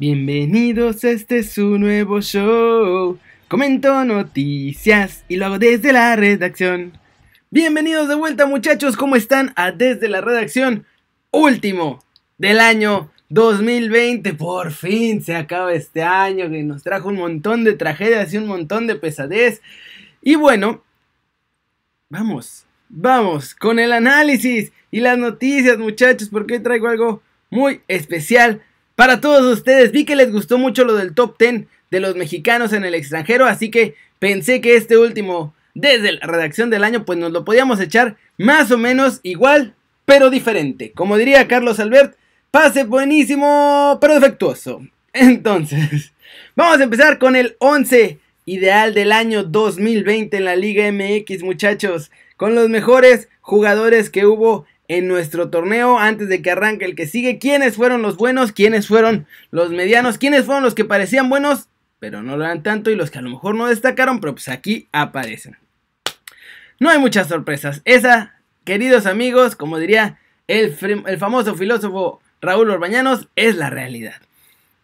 Bienvenidos a este su nuevo show. Comento noticias y lo hago desde la redacción. Bienvenidos de vuelta muchachos, ¿cómo están? A desde la redacción último del año 2020. Por fin se acaba este año que nos trajo un montón de tragedias y un montón de pesadez. Y bueno, vamos, vamos con el análisis y las noticias muchachos porque traigo algo muy especial para todos ustedes. Vi que les gustó mucho lo del top 10 de los mexicanos en el extranjero, así que pensé que este último, desde la redacción del año, pues nos lo podíamos echar más o menos igual, pero diferente. Como diría Carlos Albert, pase buenísimo, pero defectuoso. Entonces, vamos a empezar con el 11 ideal del año 2020 en la Liga MX, muchachos, con los mejores jugadores que hubo en nuestro torneo antes de que arranque el que sigue. ¿Quiénes fueron los buenos? ¿Quiénes fueron los medianos? ¿Quiénes fueron los que parecían buenos? Pero no lo eran tanto y los que a lo mejor no destacaron, pero pues aquí aparecen. No hay muchas sorpresas. Esa, queridos amigos, como diría el, famoso filósofo Raúl Orbañanos, es la realidad.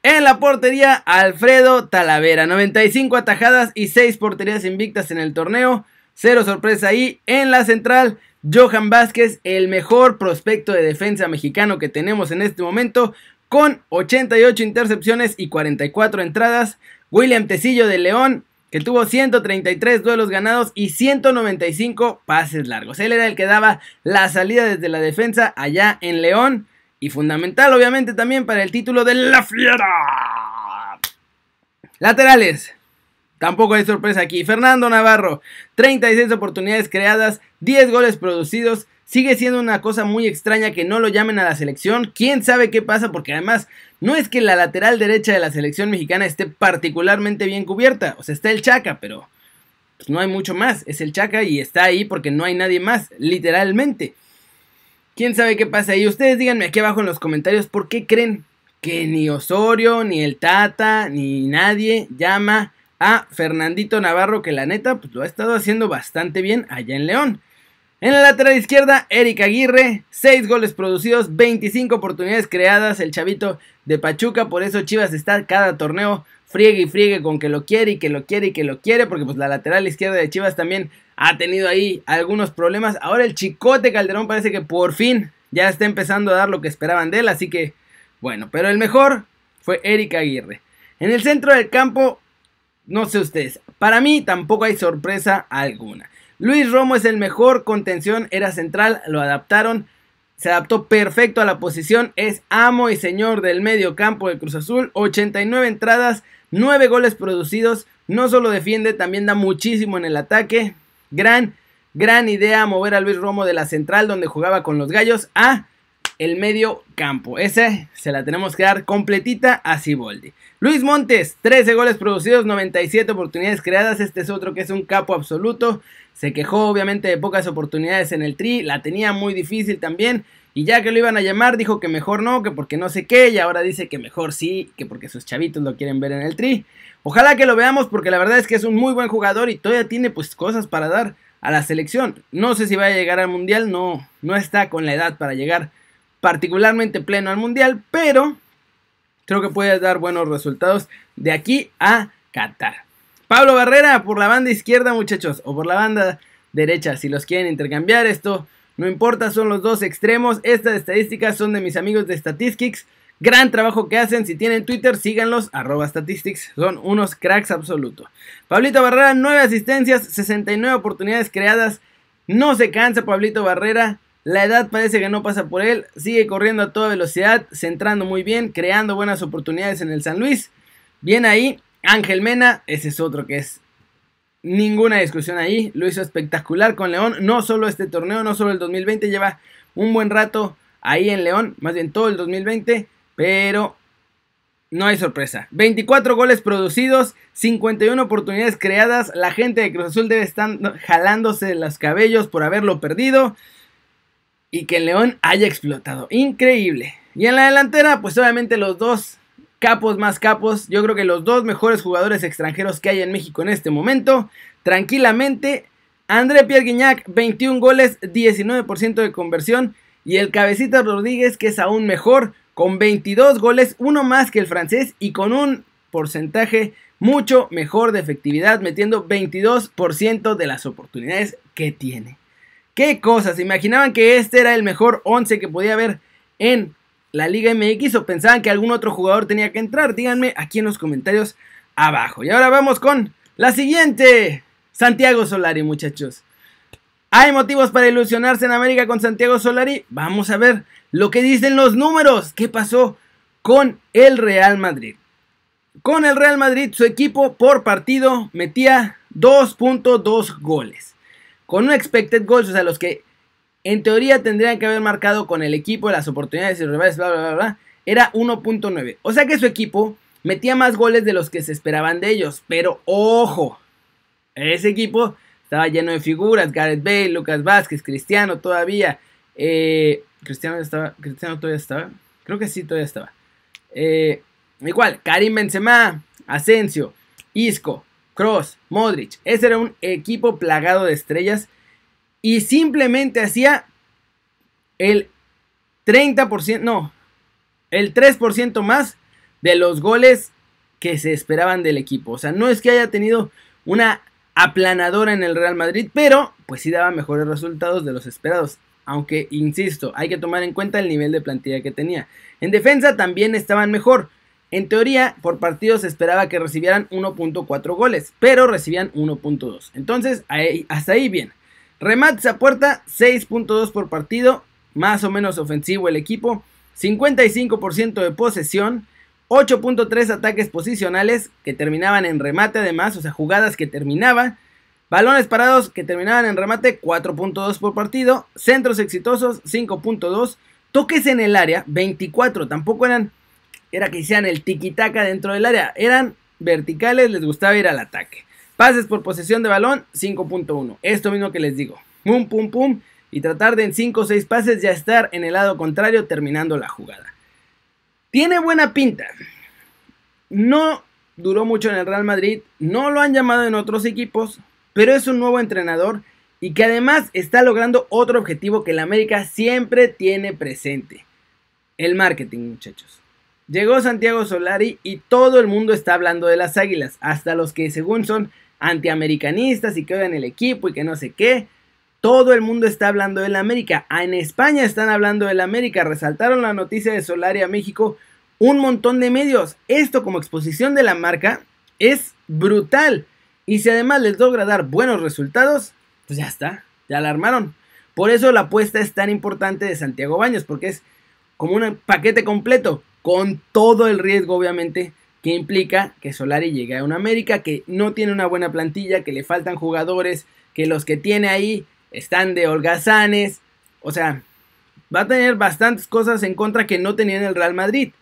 En la portería, Alfredo Talavera. 95 atajadas y 6 porterías invictas en el torneo. Cero sorpresa ahí. En la central, Johan Vázquez, el mejor prospecto de defensa mexicano que tenemos en este momento, con 88 intercepciones y 44 entradas. William Tecillo de León, que tuvo 133 duelos ganados y 195 pases largos. Él era el que daba la salida desde la defensa allá en León. Y fundamental, obviamente, también para el título de La Fiera. Laterales. Tampoco hay sorpresa aquí. Fernando Navarro, 36 oportunidades creadas, 10 goles producidos. Sigue siendo una cosa muy extraña que no lo llamen a la selección. ¿Quién sabe qué pasa? Porque además no es que la lateral derecha de la selección mexicana esté particularmente bien cubierta. O sea, está el Chaca, pero pues, no hay mucho más. Es el Chaca y está ahí porque no hay nadie más, literalmente. ¿Quién sabe qué pasa ahí? Ustedes díganme aquí abajo en los comentarios por qué creen que ni Osorio, ni el Tata, ni nadie llama a Fernandito Navarro, que la neta pues, lo ha estado haciendo bastante bien allá en León. En la lateral izquierda, Eric Aguirre, 6 goles producidos, 25 oportunidades creadas, el chavito de Pachuca, por eso Chivas está cada torneo friegue y friegue con que lo quiere y que lo quiere y que lo quiere, porque pues la lateral izquierda de Chivas también ha tenido ahí algunos problemas. Ahora el Chicote Calderón parece que por fin ya está empezando a dar lo que esperaban de él, así que bueno, pero el mejor fue Eric Aguirre. En el centro del campo, no sé ustedes, para mí tampoco hay sorpresa alguna. Luis Romo es el mejor contención, era central, lo adaptaron, se adaptó perfecto a la posición, es amo y señor del medio campo de Cruz Azul, 89 entradas, 9 goles producidos, no solo defiende, también da muchísimo en el ataque. Gran, gran idea mover a Luis Romo de la central donde jugaba con los gallos a el medio campo. Ese se la tenemos que dar completita a Siboldi. Luis Montes, 13 goles producidos, 97 oportunidades creadas. Este es otro que es un capo absoluto. Se quejó obviamente de pocas oportunidades en el tri, la tenía muy difícil también. Y ya que lo iban a llamar, dijo que mejor no, que porque no sé qué. Y ahora dice que mejor sí, que porque sus chavitos lo quieren ver en el tri. Ojalá que lo veamos porque la verdad es que es un muy buen jugador y todavía tiene pues cosas para dar a la selección. No sé si va a llegar al mundial, no, no está con la edad para llegar particularmente pleno al mundial, pero creo que puede dar buenos resultados de aquí a Qatar. Pablo Barrera por la banda izquierda, muchachos, o por la banda derecha, si los quieren intercambiar, esto no importa, son los dos extremos. Estas estadísticas son de mis amigos de Statistics. Gran trabajo que hacen. Si tienen Twitter, síganlos. Arroba Statistics. Son unos cracks absolutos. Pablito Barrera, 9 asistencias, 69 oportunidades creadas. No se cansa Pablito Barrera. La edad parece que no pasa por él. Sigue corriendo a toda velocidad, centrando muy bien, creando buenas oportunidades en el San Luis. Bien ahí. Ángel Mena, ese es otro que es ninguna discusión ahí. Lo hizo espectacular con León. No solo este torneo, no solo el 2020. Lleva un buen rato ahí en León. Más bien todo el 2020. Pero no hay sorpresa. 24 goles producidos, 51 oportunidades creadas. La gente de Cruz Azul debe estar jalándose los cabellos por haberlo perdido y que el León haya explotado. Increíble. Y en la delantera, pues obviamente los dos capos más capos. Yo creo que los dos mejores jugadores extranjeros que hay en México en este momento. Tranquilamente. André Pierre Guignac, 21 goles, 19% de conversión. Y el Cabecita Rodríguez, que es aún mejor, con 22 goles, uno más que el francés y con un porcentaje mucho mejor de efectividad, metiendo 22% de las oportunidades que tiene. ¿Qué cosas? ¿Se imaginaban que este era el mejor 11 que podía haber en la Liga MX o pensaban que algún otro jugador tenía que entrar? Díganme aquí en los comentarios abajo. Y ahora vamos con la siguiente. Santiago Solari, muchachos. ¿Hay motivos para ilusionarse en América con Santiago Solari? Vamos a ver lo que dicen los números. ¿Qué pasó con el Real Madrid? Con el Real Madrid, su equipo por partido metía 2.2 goles. Con un expected goals, o sea, los que en teoría tendrían que haber marcado con el equipo las oportunidades y rivales, bla, bla, bla, bla, era 1.9. O sea que su equipo metía más goles de los que se esperaban de ellos. Pero ojo, ese equipo estaba lleno de figuras. Gareth Bale, Lucas Vázquez, Cristiano todavía. Eh, Cristiano estaba. Cristiano todavía estaba. Creo que sí, todavía estaba. Eh, igual, Karim Benzema, Asensio, Isco, Cross, Modric. Ese era un equipo plagado de estrellas. Y simplemente hacía el 30%, no, el 3% más de los goles que se esperaban del equipo. O sea, no es que haya tenido una aplanadora en el Real Madrid, pero pues sí daba mejores resultados de los esperados. Aunque, insisto, hay que tomar en cuenta el nivel de plantilla que tenía. En defensa también estaban mejor. En teoría, por partido se esperaba que recibieran 1.4 goles, pero recibían 1.2. Entonces, hasta ahí bien. Remates a puerta, 6.2 por partido, más o menos ofensivo el equipo, 55% de posesión, 8.3 ataques posicionales que terminaban en remate además, o sea, jugadas que terminaban, balones parados que terminaban en remate, 4.2 por partido, centros exitosos, 5.2, toques en el área, 24, tampoco eran era que hicieran el tiki-taka dentro del área. Eran verticales, les gustaba ir al ataque. Pases por posesión de balón, 5.1. Esto mismo que les digo. Pum, pum, pum. Y tratar de en 5 o 6 pases ya estar en el lado contrario terminando la jugada. Tiene buena pinta. No duró mucho en el Real Madrid. No lo han llamado en otros equipos. Pero es un nuevo entrenador. Y que además está logrando otro objetivo que el América siempre tiene presente. El marketing, muchachos. Llegó Santiago Solari y todo el mundo está hablando de las águilas, hasta los que según son antiamericanistas y que odian el equipo y que no sé qué. Todo el mundo está hablando del América. Ah, en España están hablando del América. Resaltaron la noticia de Solari a México un montón de medios. Esto como exposición de la marca es brutal. Y si además les logra dar buenos resultados, pues ya está, ya la armaron. Por eso la apuesta es tan importante de Santiago Baños, porque es como un paquete completo con todo el riesgo obviamente que implica que Solari llegue a una América que no tiene una buena plantilla, que le faltan jugadores, que los que tiene ahí están de holgazanes, o sea, va a tener bastantes cosas en contra que no tenía en el Real Madrid.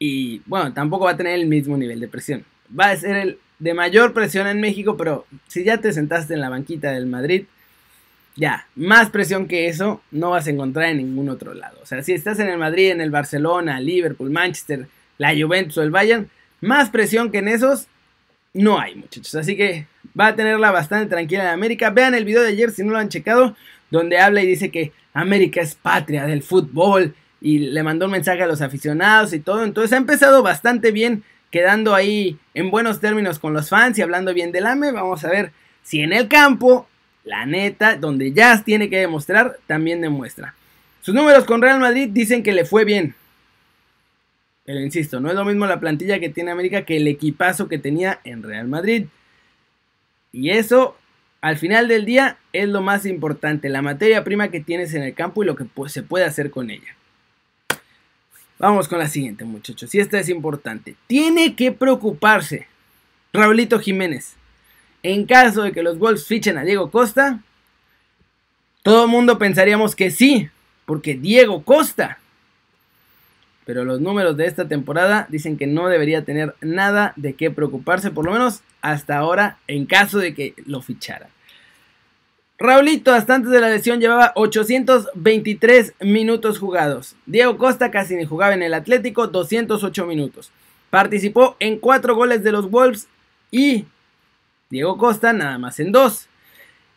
Y bueno, tampoco va a tener el mismo nivel de presión. Va a ser el de mayor presión en México, pero si ya te sentaste en la banquita del Madrid, ya, más presión que eso no vas a encontrar en ningún otro lado. O sea, si estás en el Madrid, en el Barcelona, Liverpool, Manchester, la Juventus o el Bayern, más presión que en esos no hay, muchachos. Así que va a tenerla bastante tranquila en América. Vean el video de ayer si no lo han checado, donde habla y dice que América es patria del fútbol y le mandó un mensaje a los aficionados y todo. Entonces ha empezado bastante bien, quedando ahí en buenos términos con los fans y hablando bien del AME. Vamos a ver si en el campo la neta, donde Jazz tiene que demostrar, también demuestra. Sus números con Real Madrid dicen que le fue bien. Pero insisto, no es lo mismo la plantilla que tiene América que el equipazo que tenía en Real Madrid. Y eso, al final del día, es lo más importante. La materia prima que tienes en el campo y lo que se puede hacer con ella. Vamos con la siguiente, muchachos. Y esta es importante. Tiene que preocuparse Raulito Jiménez en caso de que los Wolves fichen a Diego Costa, todo el mundo pensaríamos que sí, porque Diego Costa. Pero los números de esta temporada dicen que no debería tener nada de qué preocuparse, por lo menos hasta ahora, en caso de que lo fichara. Raulito hasta antes de la lesión llevaba 823 minutos jugados. Diego Costa casi ni jugaba en el Atlético, 208 minutos. Participó en 4 goles de los Wolves y Diego Costa nada más en dos.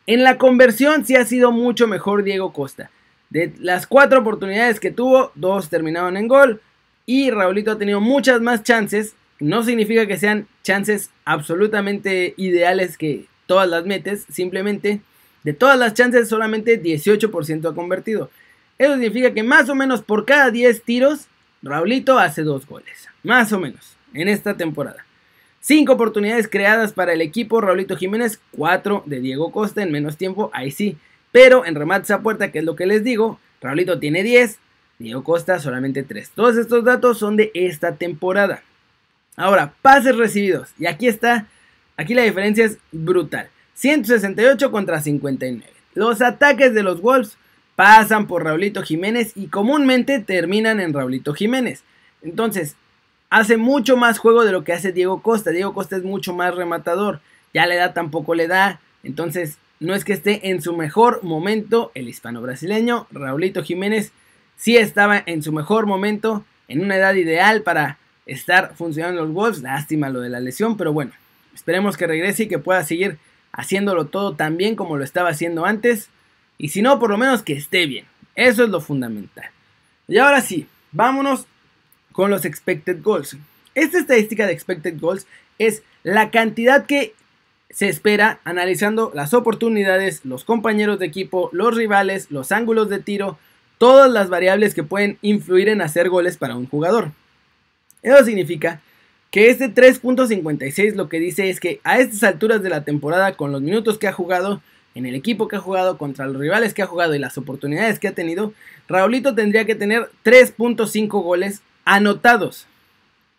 En la conversión sí ha sido mucho mejor Diego Costa. De las cuatro oportunidades que tuvo, dos terminaron en gol. y Raulito ha tenido muchas más chances. No significa que sean chances absolutamente ideales que todas las metes, simplemente de todas las chances solamente 18% ha convertido. Eso significa que más o menos por cada 10 tiros, Raulito hace dos goles. Más o menos, en esta temporada. 5 oportunidades creadas para el equipo, Raulito Jiménez, 4 de Diego Costa en menos tiempo, ahí sí. Pero en remates a puerta, que es lo que les digo, Raulito tiene 10, Diego Costa solamente 3. Todos estos datos son de esta temporada. Ahora, pases recibidos. Y aquí está, aquí la diferencia es brutal. 168 contra 59. Los ataques de los Wolves pasan por Raulito Jiménez y comúnmente terminan en Raulito Jiménez. Entonces, hace mucho más juego de lo que hace Diego Costa. Diego Costa es mucho más rematador. Ya le da tampoco le da. Entonces, no es que esté en su mejor momento el hispano brasileño. Raulito Jiménez sí estaba en su mejor momento, en una edad ideal para estar funcionando los Wolves. Lástima lo de la lesión, pero bueno, esperemos que regrese y que pueda seguir haciéndolo todo tan bien como lo estaba haciendo antes. Y si no, por lo menos que esté bien. Eso es lo fundamental. Y ahora sí, vámonos con los expected goals. Esta estadística de expected goals es la cantidad que se espera analizando las oportunidades, los compañeros de equipo, los rivales, los ángulos de tiro, todas las variables que pueden influir en hacer goles para un jugador. Eso significa que este 3.56 lo que dice es que a estas alturas de la temporada, con los minutos que ha jugado, en el equipo que ha jugado, contra los rivales que ha jugado y las oportunidades que ha tenido, Raulito tendría que tener 3.5 goles anotados.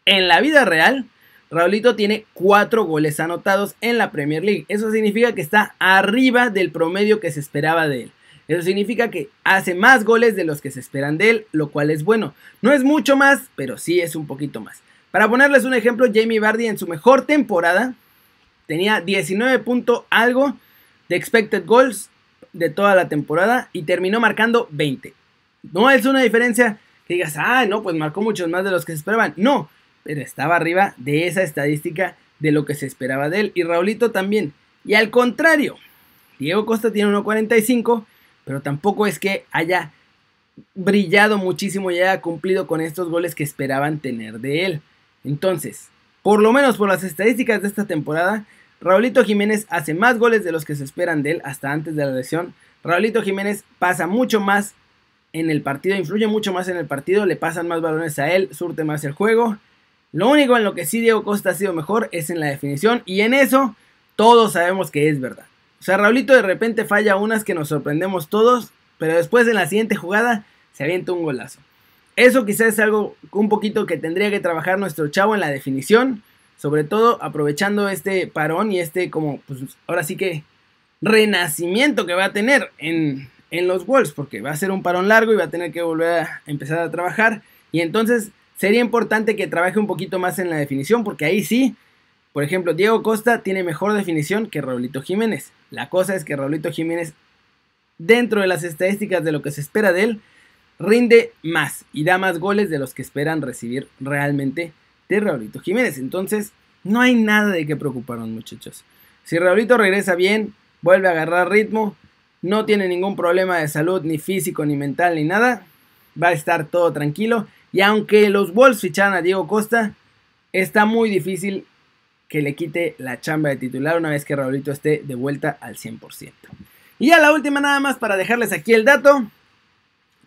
En la vida real, Raulito tiene 4 goles anotados en la Premier League. Eso significa que está arriba del promedio que se esperaba de él. Eso significa que hace más goles de los que se esperan de él, lo cual es bueno. No es mucho más, pero sí es un poquito más. Para ponerles un ejemplo, Jamie Vardy en su mejor temporada tenía 19 puntos algo de expected goals de toda la temporada y terminó marcando 20. No es una diferencia digas, ah, no, pues marcó muchos más de los que se esperaban. No, pero estaba arriba de esa estadística de lo que se esperaba de él. Y Raulito también. Y al contrario, Diego Costa tiene 1.45, pero tampoco es que haya brillado muchísimo y haya cumplido con estos goles que esperaban tener de él. Entonces, por lo menos por las estadísticas de esta temporada, Raulito Jiménez hace más goles de los que se esperan de él hasta antes de la lesión. Raulito Jiménez pasa mucho más en el partido, influye mucho más en el partido, le pasan más balones a él, surte más el juego. Lo único en lo que sí Diego Costa ha sido mejor es en la definición y en eso todos sabemos que es verdad. O sea, Raulito de repente falla unas que nos sorprendemos todos, pero después en la siguiente jugada se avienta un golazo. Eso quizás es algo un poquito que tendría que trabajar nuestro chavo en la definición. Sobre todo aprovechando este parón y este como, pues ahora sí que renacimiento que va a tener en, en los Wolves. Porque va a ser un parón largo y va a tener que volver a empezar a trabajar. Y entonces sería importante que trabaje un poquito más en la definición. Porque ahí sí, por ejemplo, Diego Costa tiene mejor definición que Raulito Jiménez. La cosa es que Raulito Jiménez, dentro de las estadísticas de lo que se espera de él, rinde más y da más goles de los que esperan recibir realmente de Raulito Jiménez. Entonces, no hay nada de qué preocuparnos, muchachos. Si Raulito regresa bien, vuelve a agarrar ritmo, no tiene ningún problema de salud, ni físico, ni mental, ni nada, va a estar todo tranquilo. Y aunque los Wolves fichan a Diego Costa, está muy difícil que le quite la chamba de titular una vez que Raulito esté de vuelta al 100%. Y ya la última nada más para dejarles aquí el dato.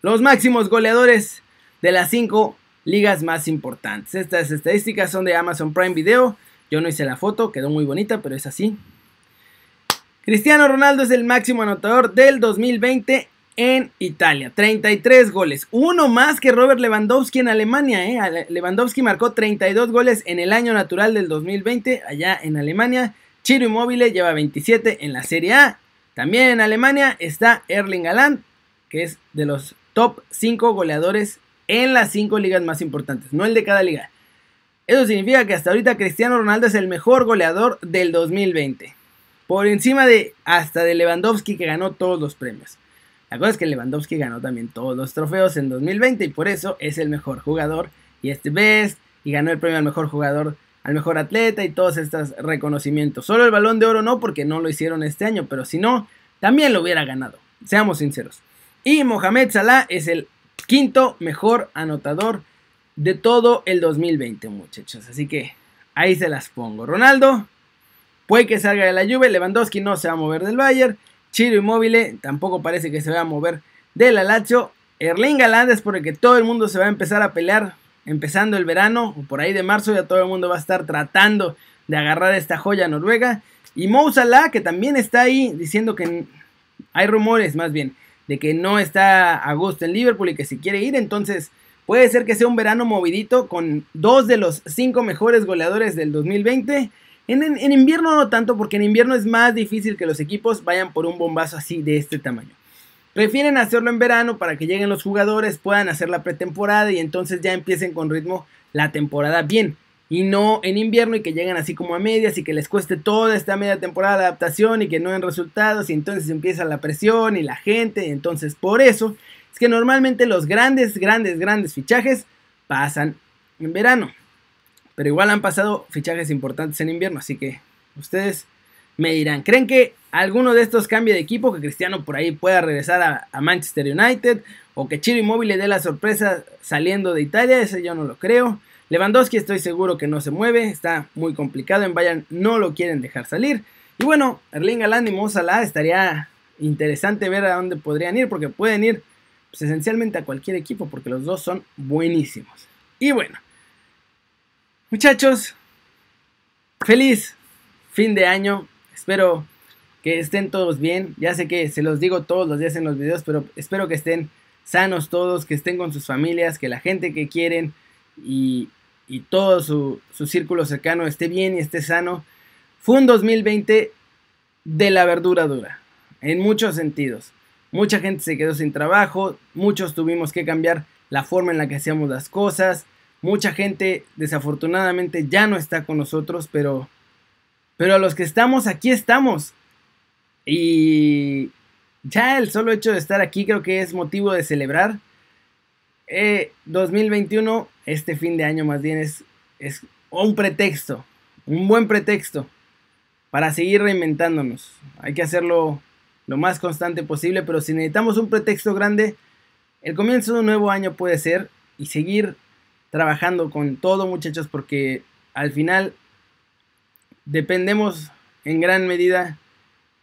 Los máximos goleadores de las 5 ligas más importantes. Estas estadísticas son de Amazon Prime Video. Yo no hice la foto, quedó muy bonita, pero es así. Cristiano Ronaldo es el máximo anotador del 2020 en Italia. 33 goles. Uno más que Robert Lewandowski en Alemania. ¿eh? Lewandowski marcó 32 goles en el año natural del 2020 allá en Alemania. Chiro Immobile lleva 27 en la Serie A. También en Alemania está Erling Haaland, que es de los top 5 goleadores en las 5 ligas más importantes, no el de cada liga. Eso significa que hasta ahorita Cristiano Ronaldo es el mejor goleador del 2020. Por encima de hasta de Lewandowski que ganó todos los premios. La cosa es que Lewandowski ganó también todos los trofeos en 2020 y por eso es el mejor jugador y este best y ganó el premio al mejor jugador, al mejor atleta y todos estos reconocimientos. Solo el balón de oro no porque no lo hicieron este año, pero si no, también lo hubiera ganado. Seamos sinceros. Y Mohamed Salah es el quinto mejor anotador de todo el 2020, muchachos. Así que ahí se las pongo. Ronaldo, puede que salga de la lluvia. Lewandowski no se va a mover del Bayern. Chiro Immobile tampoco parece que se vaya a mover del Lazio. Erling Haaland es por el que todo el mundo se va a empezar a pelear empezando el verano o por ahí de marzo ya todo el mundo va a estar tratando de agarrar esta joya noruega. Y Mo Salah, que también está ahí diciendo que hay rumores más bien de que no está a gusto en Liverpool y que si quiere ir, entonces puede ser que sea un verano movidito con dos de los cinco mejores goleadores del 2020. En, invierno no tanto, porque en invierno es más difícil que los equipos vayan por un bombazo así de este tamaño. Prefieren hacerlo en verano para que lleguen los jugadores, puedan hacer la pretemporada y entonces ya empiecen con ritmo la temporada bien y no en invierno y que lleguen así como a medias y que les cueste toda esta media temporada de adaptación y que no den resultados y entonces empieza la presión y la gente. Y entonces por eso es que normalmente los grandes, grandes, grandes fichajes pasan en verano. Pero igual han pasado fichajes importantes en invierno, así que ustedes me dirán, ¿creen que alguno de estos cambie de equipo? Que Cristiano por ahí pueda regresar a, Manchester United o que Chiro Immobile le dé la sorpresa saliendo de Italia, eso yo no lo creo. Lewandowski estoy seguro que no se mueve, está muy complicado en Bayern, no lo quieren dejar salir. Y bueno, Erling Haaland y Mo Salah estaría interesante ver a dónde podrían ir porque pueden ir pues, esencialmente a cualquier equipo porque los dos son buenísimos. Y bueno, muchachos, feliz fin de año. Espero que estén todos bien. Ya sé que se los digo todos los días en los videos, pero espero que estén sanos todos, que estén con sus familias, que la gente que quieren y, y todo su, círculo cercano esté bien y esté sano. Fue un 2020 de la verdura dura, en muchos sentidos. Mucha gente se quedó sin trabajo, muchos tuvimos que cambiar la forma en la que hacíamos las cosas, mucha gente desafortunadamente ya no está con nosotros, pero, pero a los que estamos, aquí estamos. Y ya el solo hecho de estar aquí creo que es motivo de celebrar. 2021, eh, este fin de año más bien es, es un pretexto, un buen pretexto para seguir reinventándonos. Hay que hacerlo lo más constante posible, pero si necesitamos un pretexto grande, el comienzo de un nuevo año puede ser y seguir trabajando con todo muchachos porque al final dependemos en gran medida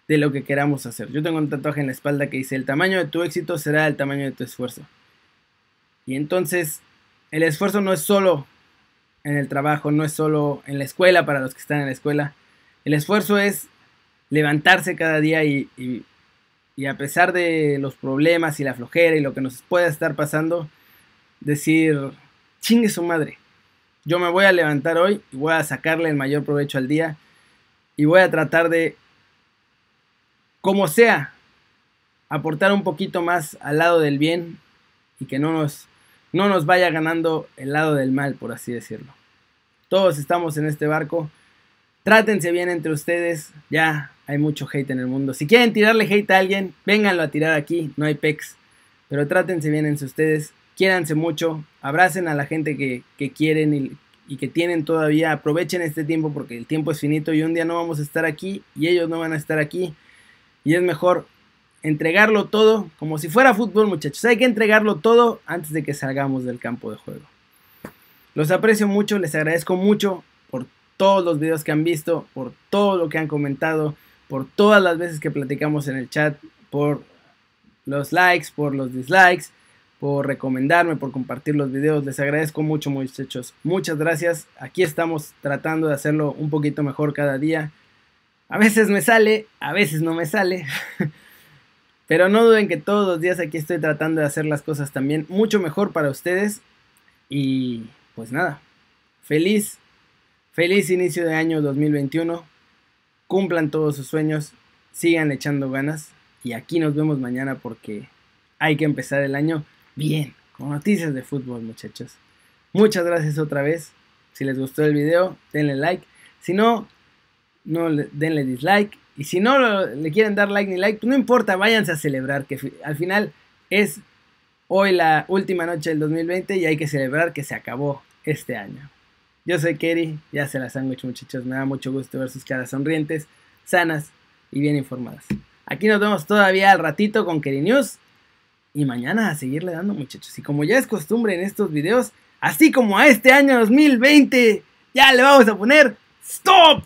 de lo que queramos hacer. Yo tengo un tatuaje en la espalda que dice el tamaño de tu éxito será el tamaño de tu esfuerzo. Y entonces el esfuerzo no es solo en el trabajo, no es solo en la escuela para los que están en la escuela. El esfuerzo es levantarse cada día y, y, a pesar de los problemas y la flojera y lo que nos pueda estar pasando, decir, chingue su madre. Yo me voy a levantar hoy y voy a sacarle el mayor provecho al día y voy a tratar de, como sea, aportar un poquito más al lado del bien y que no nos no nos vaya ganando el lado del mal, por así decirlo. Todos estamos en este barco. Trátense bien entre ustedes. Ya hay mucho hate en el mundo. Si quieren tirarle hate a alguien, vénganlo a tirar aquí. No hay pecs. Pero trátense bien entre ustedes. Quiéranse mucho. Abracen a la gente que, quieren y, y que tienen todavía. Aprovechen este tiempo porque el tiempo es finito y un día no vamos a estar aquí y ellos no van a estar aquí. Y es mejor entregarlo todo, como si fuera fútbol, muchachos. Hay que entregarlo todo antes de que salgamos del campo de juego. Los aprecio mucho, les agradezco mucho por todos los videos que han visto, por todo lo que han comentado, por todas las veces que platicamos en el chat, por los likes, por los dislikes, por recomendarme, por compartir los videos. Les agradezco mucho, muchachos. Muchas gracias. Aquí estamos tratando de hacerlo un poquito mejor cada día. A veces me sale, a veces no me sale. Pero no duden que todos los días aquí estoy tratando de hacer las cosas también mucho mejor para ustedes. Y pues nada, feliz, feliz inicio de año 2021. Cumplan todos sus sueños, sigan echando ganas. Y aquí nos vemos mañana porque hay que empezar el año bien, con noticias de fútbol muchachos. Muchas gracias otra vez. Si les gustó el video, denle like. Si no, no denle dislike. Y si no le quieren dar like ni like, no importa, váyanse a celebrar, que al final es hoy la última noche del 2020 y hay que celebrar que se acabó este año. Yo soy Kerry, ya se las han hecho muchachos, me da mucho gusto ver sus caras sonrientes, sanas y bien informadas. Aquí nos vemos todavía al ratito con Kerry News y mañana a seguirle dando muchachos. Y como ya es costumbre en estos videos, así como a este año 2020, ya le vamos a poner stop.